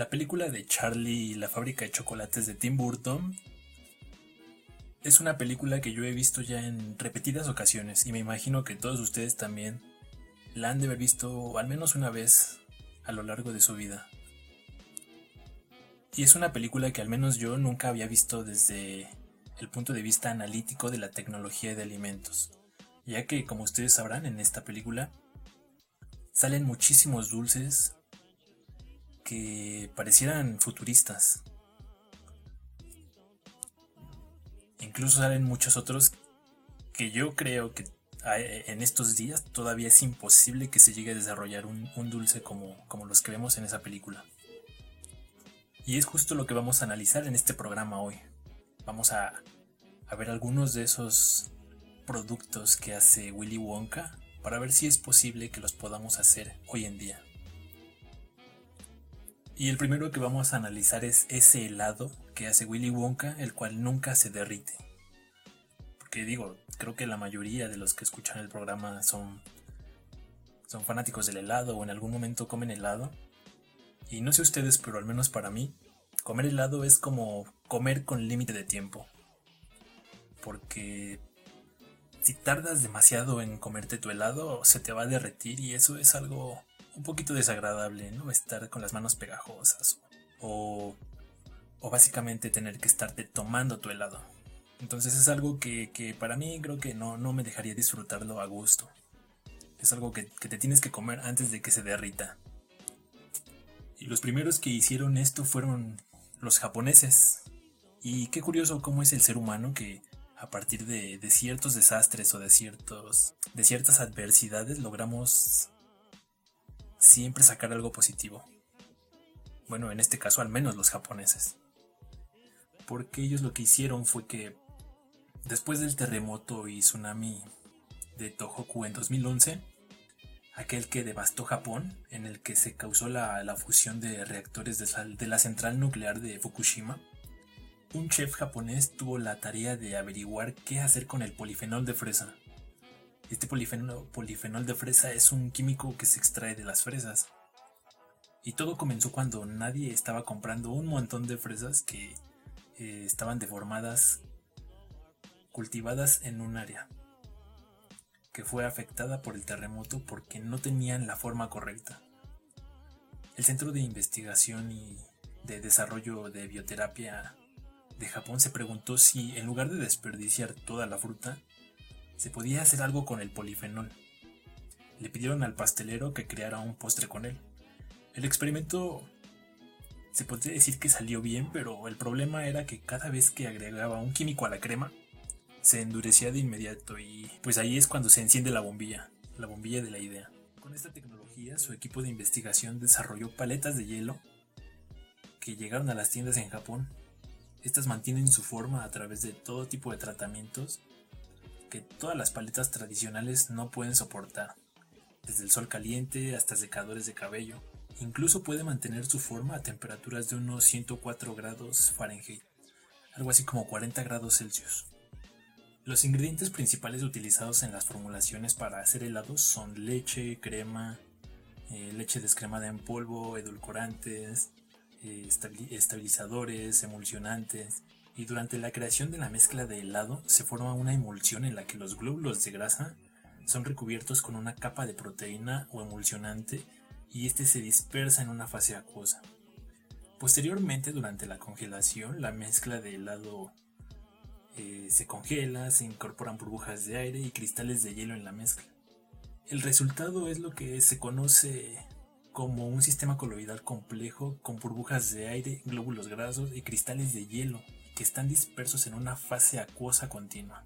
La película de Charlie y la fábrica de chocolates de Tim Burton es una película que yo he visto ya en repetidas ocasiones y me imagino que todos ustedes también la han de haber visto al menos una vez a lo largo de su vida. Y es una película que al menos yo nunca había visto desde el punto de vista analítico de la tecnología de alimentos, ya que como ustedes sabrán en esta película salen muchísimos dulces que parecieran futuristas. Incluso salen muchos otros que yo creo que en estos días todavía es imposible que se llegue a desarrollar un, dulce como, como los que vemos en esa película. Y es justo lo que vamos a analizar en este programa hoy. Vamos a, a ver algunos de esos productos que hace Willy Wonka para ver si es posible que los podamos hacer hoy en día. Y el primero que vamos a analizar es ese helado que hace Willy Wonka, el cual nunca se derrite. Porque digo, creo que la mayoría de los que escuchan el programa son, son fanáticos del helado o en algún momento comen helado. Y no sé ustedes, pero al menos para mí, comer helado es como comer con límite de tiempo. Porque si tardas demasiado en comerte tu helado, se te va a derretir y eso es algo un poquito desagradable, ¿no? Estar con las manos pegajosas o, básicamente tener que estarte tomando tu helado. Entonces es algo que, para mí creo que no, no, me dejaría disfrutarlo a gusto. Es algo que, que te tienes que comer antes de que se derrita. Y los primeros que hicieron esto fueron los japoneses. Y qué curioso cómo es el ser humano que a partir de, de, ciertos desastres o de, ciertos, de ciertas adversidades logramos siempre sacar algo positivo. Bueno, en este caso al menos los japoneses. Porque ellos lo que hicieron fue que después del terremoto y tsunami de Tohoku en 2011, aquel que devastó Japón, en el que se causó la, fusión de reactores de, de la central nuclear de Fukushima, un chef japonés tuvo la tarea de averiguar qué hacer con el polifenol de fresa, este polifenol, de fresa es un químico que se extrae de las fresas. Y todo comenzó cuando nadie estaba comprando un montón de fresas que eh, estaban deformadas, cultivadas en un área que fue afectada por el terremoto porque no tenían la forma correcta. El Centro de Investigación y de Desarrollo de Bioterapia de Japón se preguntó si en lugar de desperdiciar toda la fruta, se podía hacer algo con el polifenol. Le pidieron al pastelero que creara un postre con él. El experimento se podría decir que salió bien, pero el problema era que cada vez que agregaba un químico a la crema, se endurecía de inmediato y pues ahí es cuando se enciende la bombilla, la bombilla de la idea. Con esta tecnología, su equipo de investigación desarrolló paletas de hielo que llegaron a las tiendas en Japón. Estas mantienen su forma a través de todo tipo de tratamientos que todas las paletas tradicionales no pueden soportar, desde el sol caliente hasta secadores de cabello. Incluso puede mantener su forma a temperaturas de unos 104 grados Fahrenheit, algo así como 40 grados Celsius. Los ingredientes principales utilizados en las formulaciones para hacer helados son leche, crema, eh, leche descremada en polvo, edulcorantes, eh, estabilizadores, emulsionantes, y durante la creación de la mezcla de helado se forma una emulsión en la que los glóbulos de grasa son recubiertos con una capa de proteína o emulsionante y este se dispersa en una fase acuosa. Posteriormente, durante la congelación, la mezcla de helado eh, se congela, se incorporan burbujas de aire y cristales de hielo en la mezcla. El resultado es lo que se conoce como un sistema coloidal complejo con burbujas de aire, glóbulos grasos y cristales de hielo están dispersos en una fase acuosa continua.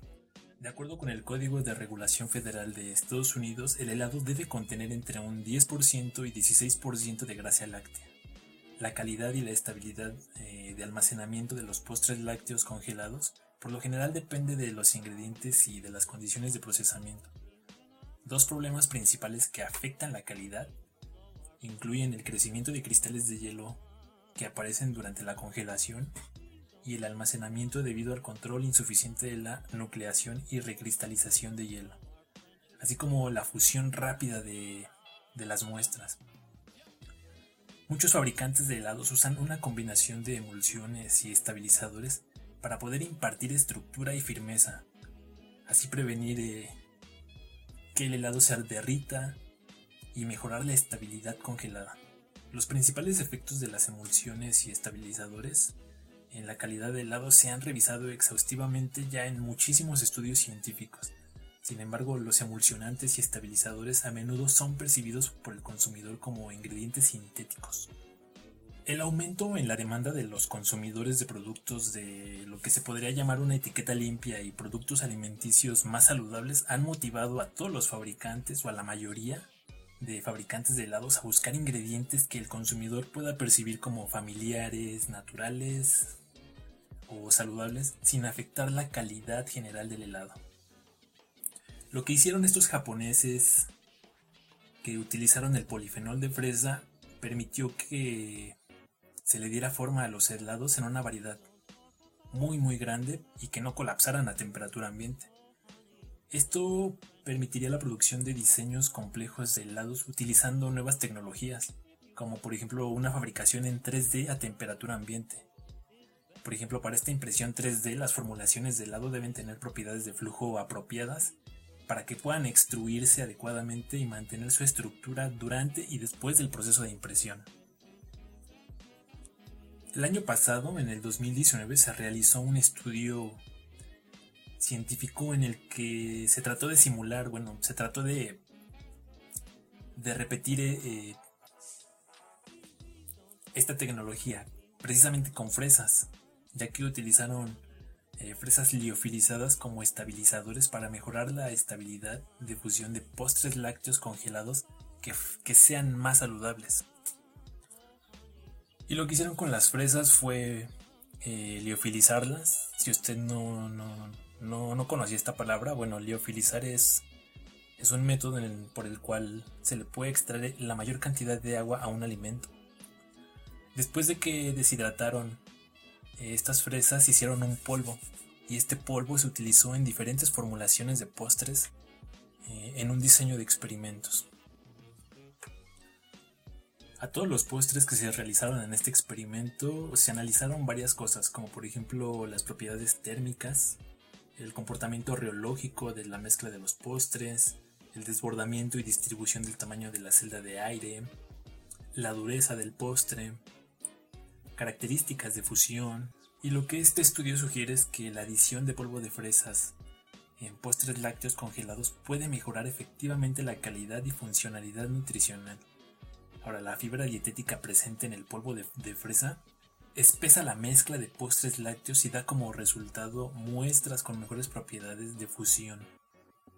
De acuerdo con el Código de Regulación Federal de Estados Unidos, el helado debe contener entre un 10% y 16% de grasa láctea. La calidad y la estabilidad eh, de almacenamiento de los postres lácteos congelados por lo general depende de los ingredientes y de las condiciones de procesamiento. Dos problemas principales que afectan la calidad incluyen el crecimiento de cristales de hielo que aparecen durante la congelación y el almacenamiento debido al control insuficiente de la nucleación y recristalización de hielo, así como la fusión rápida de, las muestras. Muchos fabricantes de helados usan una combinación de emulsiones y estabilizadores para poder impartir estructura y firmeza, así prevenir eh, que el helado se derrita y mejorar la estabilidad congelada. Los principales efectos de las emulsiones y estabilizadores en la calidad del helado se han revisado exhaustivamente ya en muchísimos estudios científicos. Sin embargo, los emulsionantes y estabilizadores a menudo son percibidos por el consumidor como ingredientes sintéticos. El aumento en la demanda de los consumidores de productos de lo que se podría llamar una etiqueta limpia y productos alimenticios más saludables han motivado a todos los fabricantes o a la mayoría de fabricantes de helados a buscar ingredientes que el consumidor pueda percibir como familiares, naturales saludables sin afectar la calidad general del helado. Lo que hicieron estos japoneses que utilizaron el polifenol de fresa permitió que se le diera forma a los helados en una variedad muy muy grande y que no colapsaran a temperatura ambiente. Esto permitiría la producción de diseños complejos de helados utilizando nuevas tecnologías, como por ejemplo una fabricación en 3D a temperatura ambiente. Por ejemplo, para esta impresión 3D las formulaciones de helado deben tener propiedades de flujo apropiadas para que puedan extruirse adecuadamente y mantener su estructura durante y después del proceso de impresión. El año pasado, en el 2019, se realizó un estudio científico en el que se trató de simular, bueno, se trató de, de repetir eh, esta tecnología precisamente con fresas, ya que utilizaron eh, fresas liofilizadas como estabilizadores para mejorar la estabilidad de fusión de postres lácteos congelados que, sean más saludables. Y lo que hicieron con las fresas fue eh, liofilizarlas. Si usted no, no, conocía esta palabra, bueno, liofilizar es, es un método por el cual se le puede extraer la mayor cantidad de agua a un alimento. Después de que deshidrataron estas fresas hicieron un polvo y este polvo se utilizó en diferentes formulaciones de postres eh, en un diseño de experimentos. A todos los postres que se realizaron en este experimento se analizaron varias cosas, como por ejemplo las propiedades térmicas, el comportamiento reológico de la mezcla de los postres, el desbordamiento y distribución del tamaño de la celda de aire, la dureza del postre, características de fusión, y lo que este estudio sugiere es que la adición de polvo de fresas en postres lácteos congelados puede mejorar efectivamente la calidad y funcionalidad nutricional. Ahora, la fibra dietética presente en el polvo de, fresa espesa la mezcla de postres lácteos y da como resultado muestras con mejores propiedades de fusión.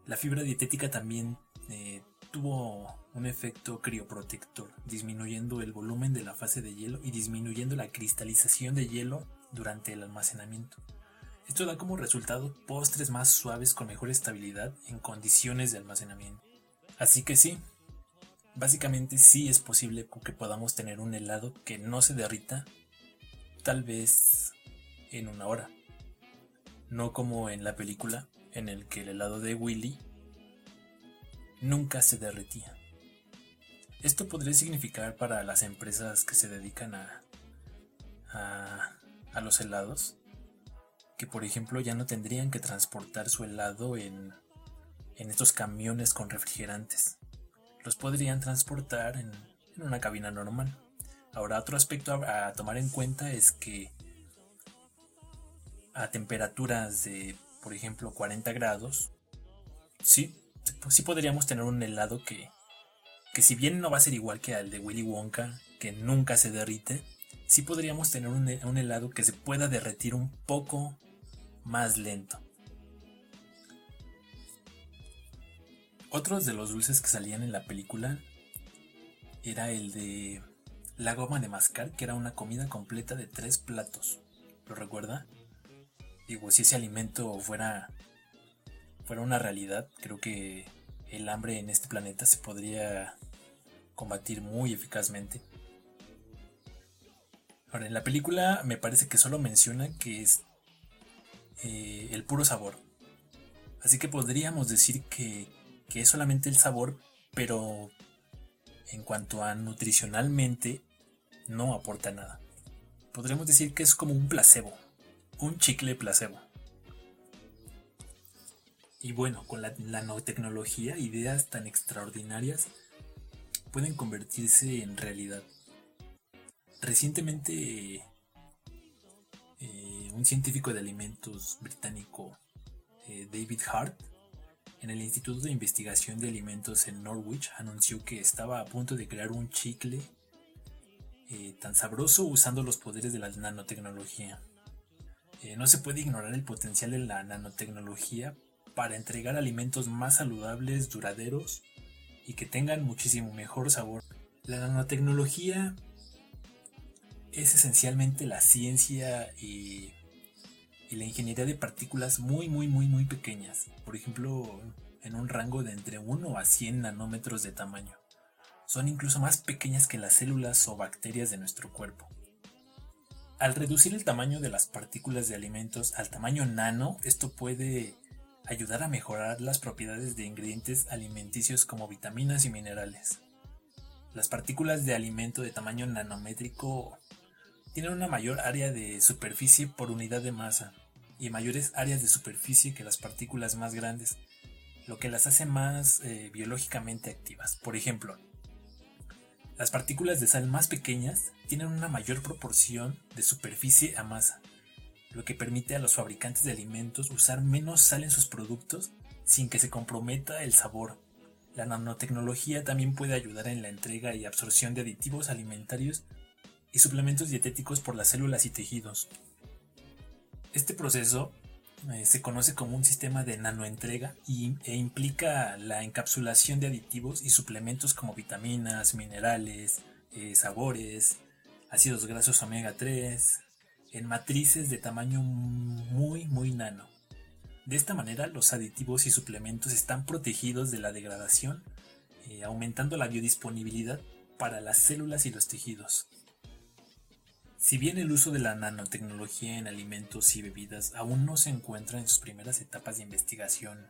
La fibra dietética también eh, tuvo un efecto crioprotector, disminuyendo el volumen de la fase de hielo y disminuyendo la cristalización de hielo durante el almacenamiento. Esto da como resultado postres más suaves con mejor estabilidad en condiciones de almacenamiento. Así que sí, básicamente sí es posible que podamos tener un helado que no se derrita tal vez en una hora. No como en la película en el que el helado de Willy nunca se derretía. Esto podría significar para las empresas que se dedican a, a, los helados que por ejemplo ya no tendrían que transportar su helado en, en estos camiones con refrigerantes. Los podrían transportar en, una cabina normal. Ahora otro aspecto a, tomar en cuenta es que a temperaturas de por ejemplo 40 grados, sí, sí podríamos tener un helado que, que si bien no va a ser igual que al de Willy Wonka, que nunca se derrite, sí podríamos tener un, un helado que se pueda derretir un poco más lento. Otros de los dulces que salían en la película era el de la goma de mascar, que era una comida completa de tres platos. ¿Lo recuerda? Digo, si ese alimento fuera fuera una realidad, creo que el hambre en este planeta se podría combatir muy eficazmente. Ahora, en la película me parece que solo menciona que es eh, el puro sabor. Así que podríamos decir que, que es solamente el sabor, pero en cuanto a nutricionalmente no aporta nada. Podríamos decir que es como un placebo, un chicle placebo. Y bueno, con la nanotecnología, ideas tan extraordinarias pueden convertirse en realidad. Recientemente, eh, un científico de alimentos británico, eh, David Hart, en el Instituto de Investigación de Alimentos en Norwich, anunció que estaba a punto de crear un chicle eh, tan sabroso usando los poderes de la nanotecnología. no se puede ignorar el potencial de la nanotecnología para entregar alimentos más saludables, duraderos y que tengan muchísimo mejor sabor. La nanotecnología es esencialmente la ciencia y, la ingeniería de partículas muy, muy, muy, muy pequeñas. Por ejemplo, en un rango de entre 1 a 100 nanómetros de tamaño. Son incluso más pequeñas que las células o bacterias de nuestro cuerpo. Al reducir el tamaño de las partículas de alimentos al tamaño nano, esto puede ayudar a mejorar las propiedades de ingredientes alimenticios como vitaminas y minerales. Las partículas de alimento de tamaño nanométrico tienen una mayor área de superficie por unidad de masa y mayores áreas de superficie que las partículas más grandes, lo que las hace más eh, biológicamente activas. Por ejemplo, las partículas de sal más pequeñas tienen una mayor proporción de superficie a masa, lo que permite a los fabricantes de alimentos usar menos sal en sus productos sin que se comprometa el sabor. La nanotecnología también puede ayudar en la entrega y absorción de aditivos alimentarios y suplementos dietéticos por las células y tejidos. Este proceso eh, se conoce como un sistema de nanoentrega y, e implica la encapsulación de aditivos y suplementos como vitaminas, minerales, eh, sabores, ácidos grasos omega 3, en matrices de tamaño muy muy nano. De esta manera los aditivos y suplementos están protegidos de la degradación, eh, aumentando la biodisponibilidad para las células y los tejidos. Si bien el uso de la nanotecnología en alimentos y bebidas aún no se encuentra en sus primeras etapas de investigación,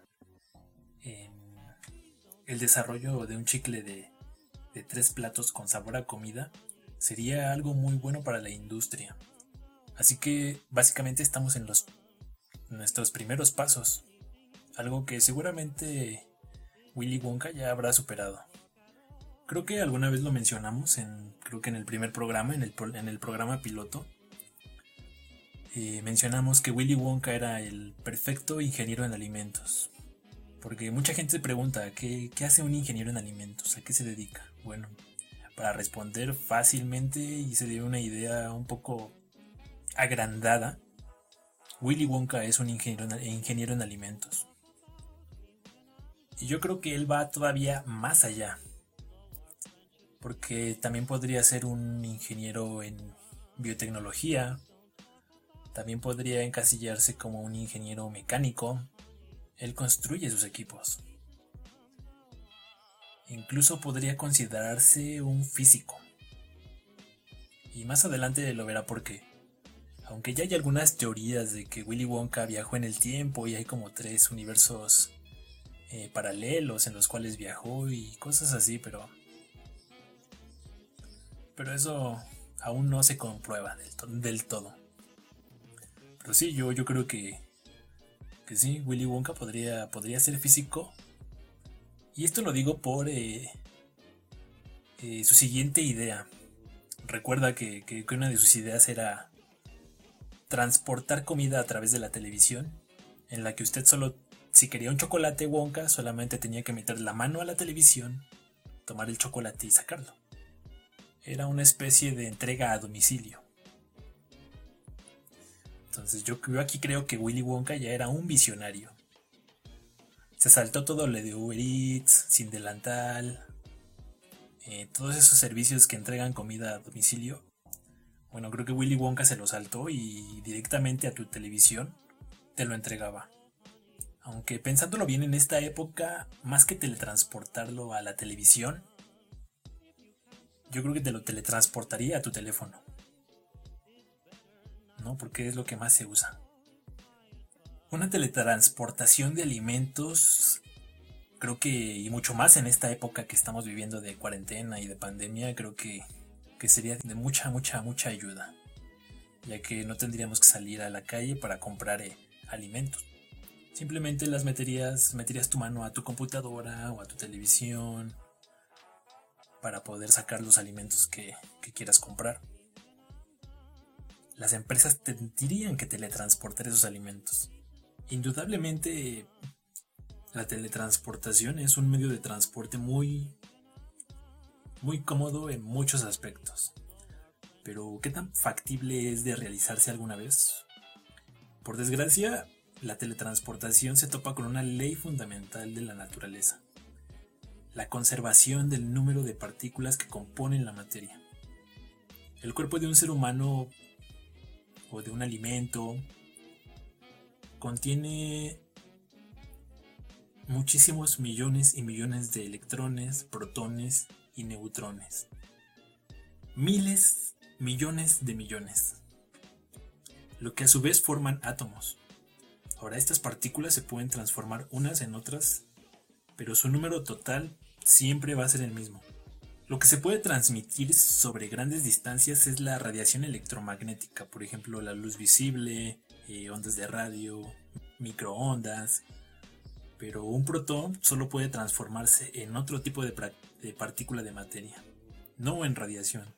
el desarrollo de un chicle de tres platos con sabor a comida sería algo muy bueno para la industria, Así que básicamente estamos en los nuestros primeros pasos, algo que seguramente Willy Wonka ya habrá superado. Creo que alguna vez lo mencionamos en creo que en el primer programa, en el, en el programa piloto. Eh, mencionamos que Willy Wonka era el perfecto ingeniero en alimentos. Porque mucha gente se pregunta, ¿qué, ¿qué hace un ingeniero en alimentos? ¿A qué se dedica? Bueno, para responder fácilmente y se dio una idea un poco agrandada, Willy Wonka es un ingeniero en, alimentos. Y yo creo que él va todavía más allá. Porque también podría ser un ingeniero en biotecnología. También podría encasillarse como un ingeniero mecánico. Él construye sus equipos. Incluso podría considerarse un físico. Y más adelante lo verá por qué. Aunque ya hay algunas teorías de que Willy Wonka viajó en el tiempo y hay como tres universos eh, paralelos en los cuales viajó y cosas así, pero. Pero eso aún no se comprueba del, todo. Pero sí, yo, yo creo que. Que sí, Willy Wonka podría, podría ser físico. Y esto lo digo por eh, eh, su siguiente idea. Recuerda que, que una de sus ideas era transportar comida a través de la televisión, en la que usted solo, si quería un chocolate Wonka, solamente tenía que meter la mano a la televisión, tomar el chocolate y sacarlo. Era una especie de entrega a domicilio. Entonces yo, aquí creo que Willy Wonka ya era un visionario. Se saltó todo lo de Uber Eats, sin delantal, eh, todos esos servicios que entregan comida a domicilio bueno, creo que Willy Wonka se lo saltó y directamente a tu televisión te lo entregaba. Aunque pensándolo bien en esta época, más que teletransportarlo a la televisión, yo creo que te lo teletransportaría a tu teléfono. ¿No? Porque es lo que más se usa. Una teletransportación de alimentos, creo que, y mucho más en esta época que estamos viviendo de cuarentena y de pandemia, creo que que sería de mucha, mucha, mucha ayuda, ya que no tendríamos que salir a la calle para comprar eh, alimentos. Simplemente las meterías, meterías tu mano a tu computadora o a tu televisión para poder sacar los alimentos que, que quieras comprar. Las empresas tendrían que teletransportar esos alimentos. Indudablemente la teletransportación es un medio de transporte muy muy cómodo en muchos aspectos. Pero ¿qué tan factible es de realizarse alguna vez? Por desgracia, la teletransportación se topa con una ley fundamental de la naturaleza, la conservación del número de partículas que componen la materia. El cuerpo de un ser humano o de un alimento contiene muchísimos millones y millones de electrones, protones y neutrones. Miles, millones de millones. Lo que a su vez forman átomos. Ahora estas partículas se pueden transformar unas en otras, pero su número total siempre va a ser el mismo. Lo que se puede transmitir sobre grandes distancias es la radiación electromagnética, por ejemplo la luz visible, eh, ondas de radio, microondas, pero un protón solo puede transformarse en otro tipo de, partícula de materia, no en radiación.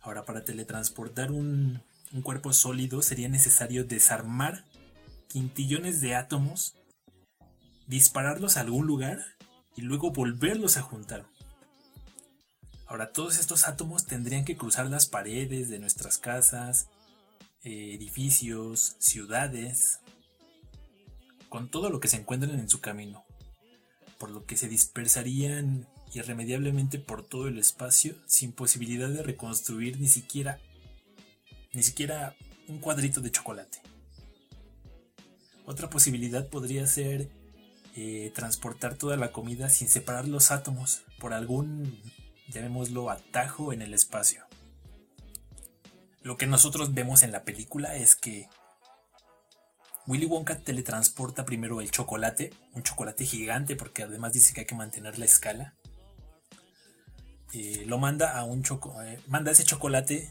Ahora, para teletransportar un, un cuerpo sólido sería necesario desarmar quintillones de átomos, dispararlos a algún lugar y luego volverlos a juntar. Ahora, todos estos átomos tendrían que cruzar las paredes de nuestras casas, eh, edificios, ciudades, con todo lo que se encuentran en su camino, por lo que se dispersarían irremediablemente por todo el espacio sin posibilidad de reconstruir ni siquiera ni siquiera un cuadrito de chocolate. Otra posibilidad podría ser eh, transportar toda la comida sin separar los átomos por algún, llamémoslo, atajo en el espacio. Lo que nosotros vemos en la película es que Willy Wonka teletransporta primero el chocolate, un chocolate gigante porque además dice que hay que mantener la escala. Eh, lo manda a un choco, eh, manda ese chocolate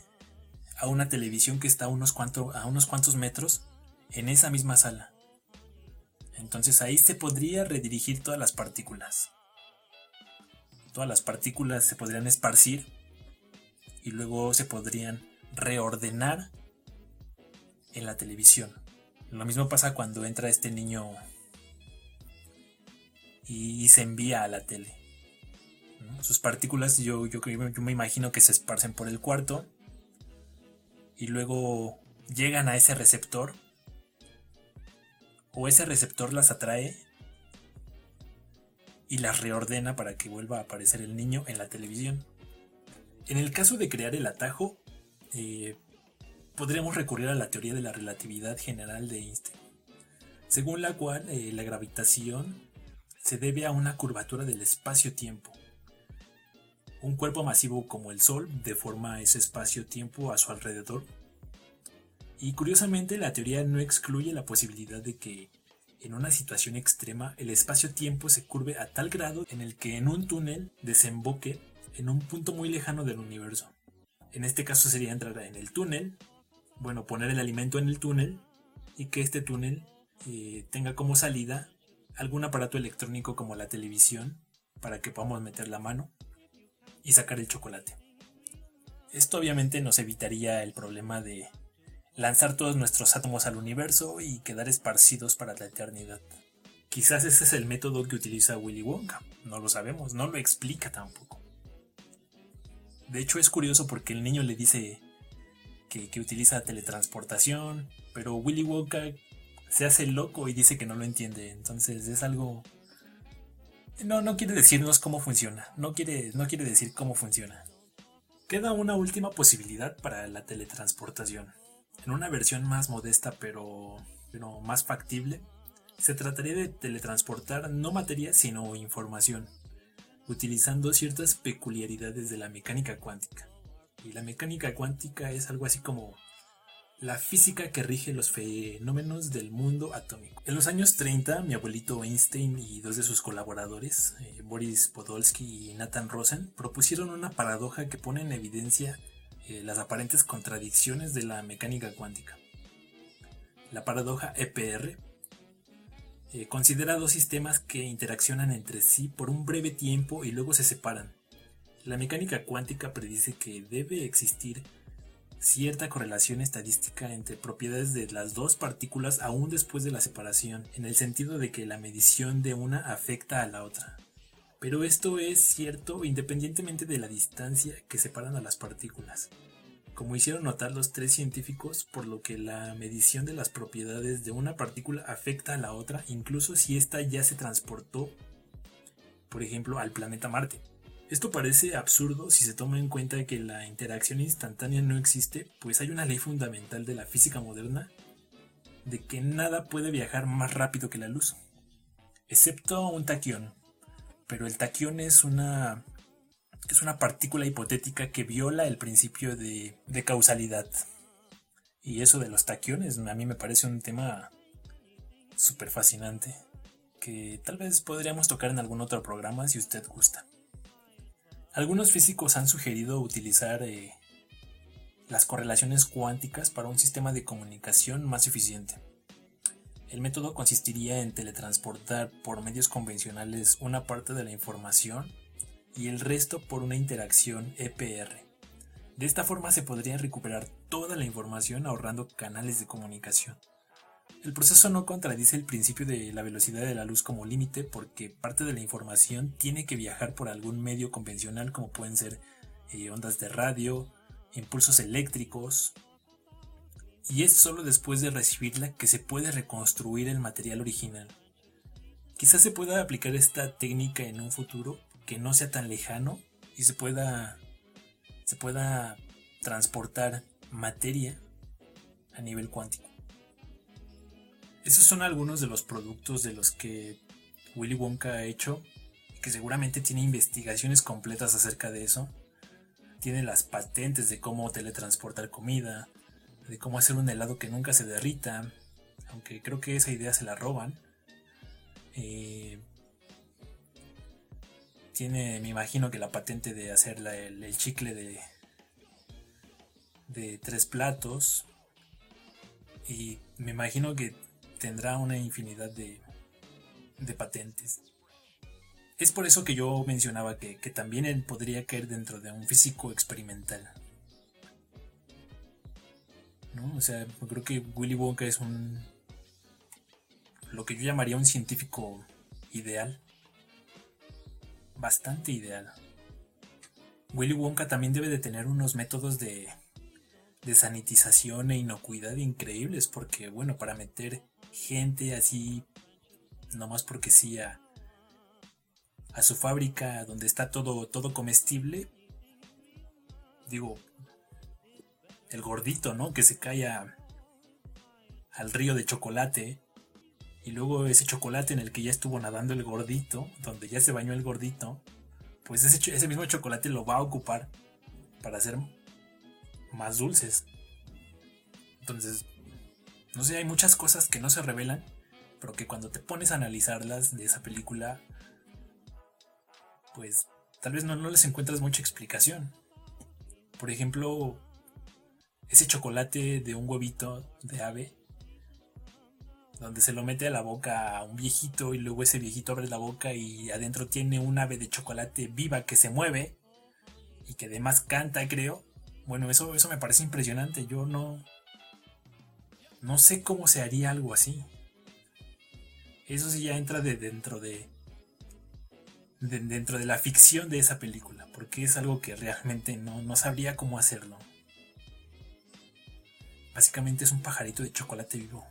a una televisión que está a unos, a unos cuantos metros en esa misma sala. Entonces ahí se podría redirigir todas las partículas. Todas las partículas se podrían esparcir y luego se podrían reordenar en la televisión. Lo mismo pasa cuando entra este niño y, se envía a la tele. Sus partículas yo, yo, yo me imagino que se esparcen por el cuarto y luego llegan a ese receptor o ese receptor las atrae y las reordena para que vuelva a aparecer el niño en la televisión. En el caso de crear el atajo, eh, podríamos recurrir a la teoría de la relatividad general de Einstein, según la cual eh, la gravitación se debe a una curvatura del espacio-tiempo. Un cuerpo masivo como el Sol deforma ese espacio-tiempo a su alrededor. Y curiosamente la teoría no excluye la posibilidad de que en una situación extrema el espacio-tiempo se curve a tal grado en el que en un túnel desemboque en un punto muy lejano del universo. En este caso sería entrar en el túnel, bueno, poner el alimento en el túnel y que este túnel eh, tenga como salida algún aparato electrónico como la televisión para que podamos meter la mano y sacar el chocolate. Esto obviamente nos evitaría el problema de lanzar todos nuestros átomos al universo y quedar esparcidos para la eternidad. Quizás ese es el método que utiliza Willy Wonka, no lo sabemos, no lo explica tampoco. De hecho es curioso porque el niño le dice que, utiliza teletransportación, pero Willy Wonka se hace loco y dice que no lo entiende. Entonces es algo... No, no quiere decirnos cómo funciona. No quiere, no quiere decir cómo funciona. Queda una última posibilidad para la teletransportación. En una versión más modesta pero, pero más factible, se trataría de teletransportar no materia sino información, utilizando ciertas peculiaridades de la mecánica cuántica. Y la mecánica cuántica es algo así como la física que rige los fenómenos del mundo atómico. En los años 30, mi abuelito Einstein y dos de sus colaboradores, eh, Boris Podolsky y Nathan Rosen, propusieron una paradoja que pone en evidencia eh, las aparentes contradicciones de la mecánica cuántica. La paradoja EPR eh, considera dos sistemas que interaccionan entre sí por un breve tiempo y luego se separan. La mecánica cuántica predice que debe existir cierta correlación estadística entre propiedades de las dos partículas aún después de la separación, en el sentido de que la medición de una afecta a la otra. Pero esto es cierto independientemente de la distancia que separan a las partículas, como hicieron notar los tres científicos, por lo que la medición de las propiedades de una partícula afecta a la otra incluso si ésta ya se transportó, por ejemplo, al planeta Marte. Esto parece absurdo si se toma en cuenta que la interacción instantánea no existe, pues hay una ley fundamental de la física moderna de que nada puede viajar más rápido que la luz, excepto un taquión. Pero el taquión es una es una partícula hipotética que viola el principio de, de causalidad. Y eso de los taquiones a mí me parece un tema súper fascinante que tal vez podríamos tocar en algún otro programa si usted gusta. Algunos físicos han sugerido utilizar eh, las correlaciones cuánticas para un sistema de comunicación más eficiente. El método consistiría en teletransportar por medios convencionales una parte de la información y el resto por una interacción EPR. De esta forma se podría recuperar toda la información ahorrando canales de comunicación. El proceso no contradice el principio de la velocidad de la luz como límite porque parte de la información tiene que viajar por algún medio convencional como pueden ser eh, ondas de radio, impulsos eléctricos, y es solo después de recibirla que se puede reconstruir el material original. Quizás se pueda aplicar esta técnica en un futuro que no sea tan lejano y se pueda se pueda transportar materia a nivel cuántico. Esos son algunos de los productos de los que Willy Wonka ha hecho, que seguramente tiene investigaciones completas acerca de eso. Tiene las patentes de cómo teletransportar comida, de cómo hacer un helado que nunca se derrita, aunque creo que esa idea se la roban. Eh, tiene, me imagino que la patente de hacer el, chicle de, de tres platos. Y me imagino que tendrá una infinidad de, de patentes. Es por eso que yo mencionaba que, también él podría caer dentro de un físico experimental. ¿No? O sea, creo que Willy Wonka es un. lo que yo llamaría un científico ideal. Bastante ideal. Willy Wonka también debe de tener unos métodos de, de sanitización e inocuidad increíbles, porque, bueno, para meter gente así, nomás porque sí, a, su fábrica donde está todo, todo comestible. Digo, el gordito, ¿no? Que se cae al río de chocolate. Y luego ese chocolate en el que ya estuvo nadando el gordito, donde ya se bañó el gordito, pues ese, ese mismo chocolate lo va a ocupar para hacer más dulces. Entonces, no sé, hay muchas cosas que no se revelan, pero que cuando te pones a analizarlas de esa película, pues tal vez no, no les encuentras mucha explicación. Por ejemplo, ese chocolate de un huevito de ave, donde se lo mete a la boca a un viejito y luego ese viejito abre la boca y adentro tiene un ave de chocolate viva que se mueve y que además canta, creo. Bueno, eso, eso me parece impresionante. Yo no, no sé cómo se haría algo así. Eso sí ya entra de dentro de, dentro de la ficción de esa película, porque es algo que realmente no, no sabría cómo hacerlo. Básicamente es un pajarito de chocolate vivo.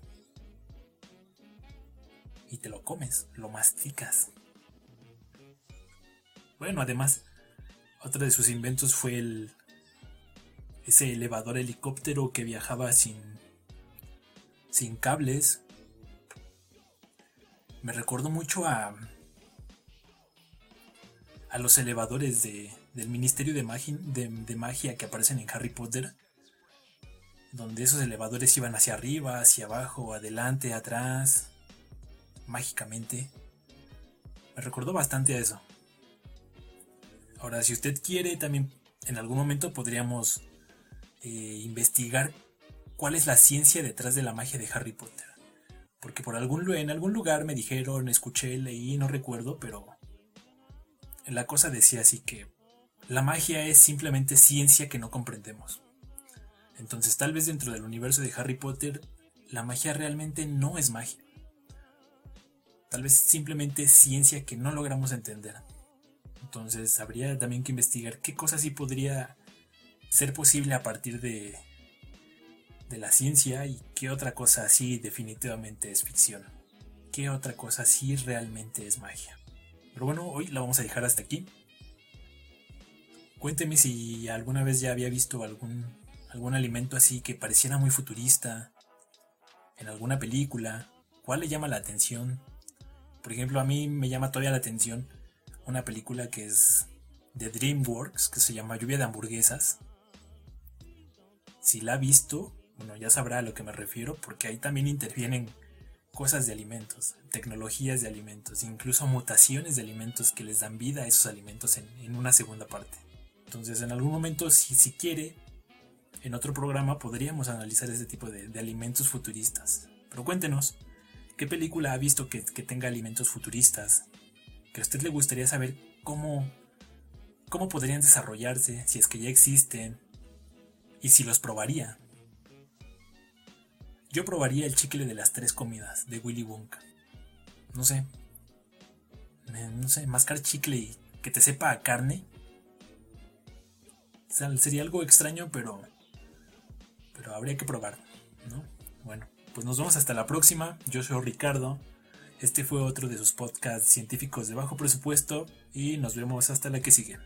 Y te lo comes, lo masticas. Bueno, además, otro de sus inventos fue el ese elevador helicóptero que viajaba sin sin cables. Me recuerdo mucho a, a los elevadores de, del Ministerio de Magia, de, magia que aparecen en Harry Potter. donde esos elevadores iban hacia arriba, hacia abajo, adelante, atrás, mágicamente. Me recordó bastante a eso. Ahora, si usted quiere, también en algún momento podríamos eh, investigar cuál es la ciencia detrás de la magia de Harry Potter. Porque por algún, en algún lugar me dijeron, escuché, leí, no recuerdo, pero la cosa decía así que la magia es simplemente ciencia que no comprendemos. Entonces tal vez dentro del universo de Harry Potter la magia realmente no es magia. Tal vez simplemente es ciencia que no logramos entender. Entonces habría también que investigar qué cosas sí podría ser posible a partir de, de la ciencia y qué otra cosa así definitivamente es ficción. Qué otra cosa sí realmente es magia. Pero bueno, hoy la vamos a dejar hasta aquí. Cuénteme si alguna vez ya había visto algún, algún alimento así que pareciera muy futurista en alguna película. ¿Cuál le llama la atención? Por ejemplo, a mí me llama todavía la atención una película que es de DreamWorks, que se llama Lluvia de Hamburguesas. Si la ha visto, bueno, ya sabrá a lo que me refiero, porque ahí también intervienen cosas de alimentos, tecnologías de alimentos, incluso mutaciones de alimentos que les dan vida a esos alimentos en, una segunda parte. Entonces, en algún momento, si, si quiere, en otro programa podríamos analizar este tipo de, alimentos futuristas. Pero cuéntenos, ¿qué película ha visto que, que, tenga alimentos futuristas? Que a usted le gustaría saber cómo, cómo podrían desarrollarse, si es que ya existen, y si los probaría. Yo probaría el chicle de las tres comidas de Willy Wonka. No sé. No sé, mascar chicle y que te sepa a carne. sería algo extraño, pero. Pero habría que probar, ¿no? Bueno, pues nos vemos hasta la próxima. Yo soy Ricardo. Este fue otro de sus podcasts científicos de bajo presupuesto. Y nos vemos hasta la que sigue.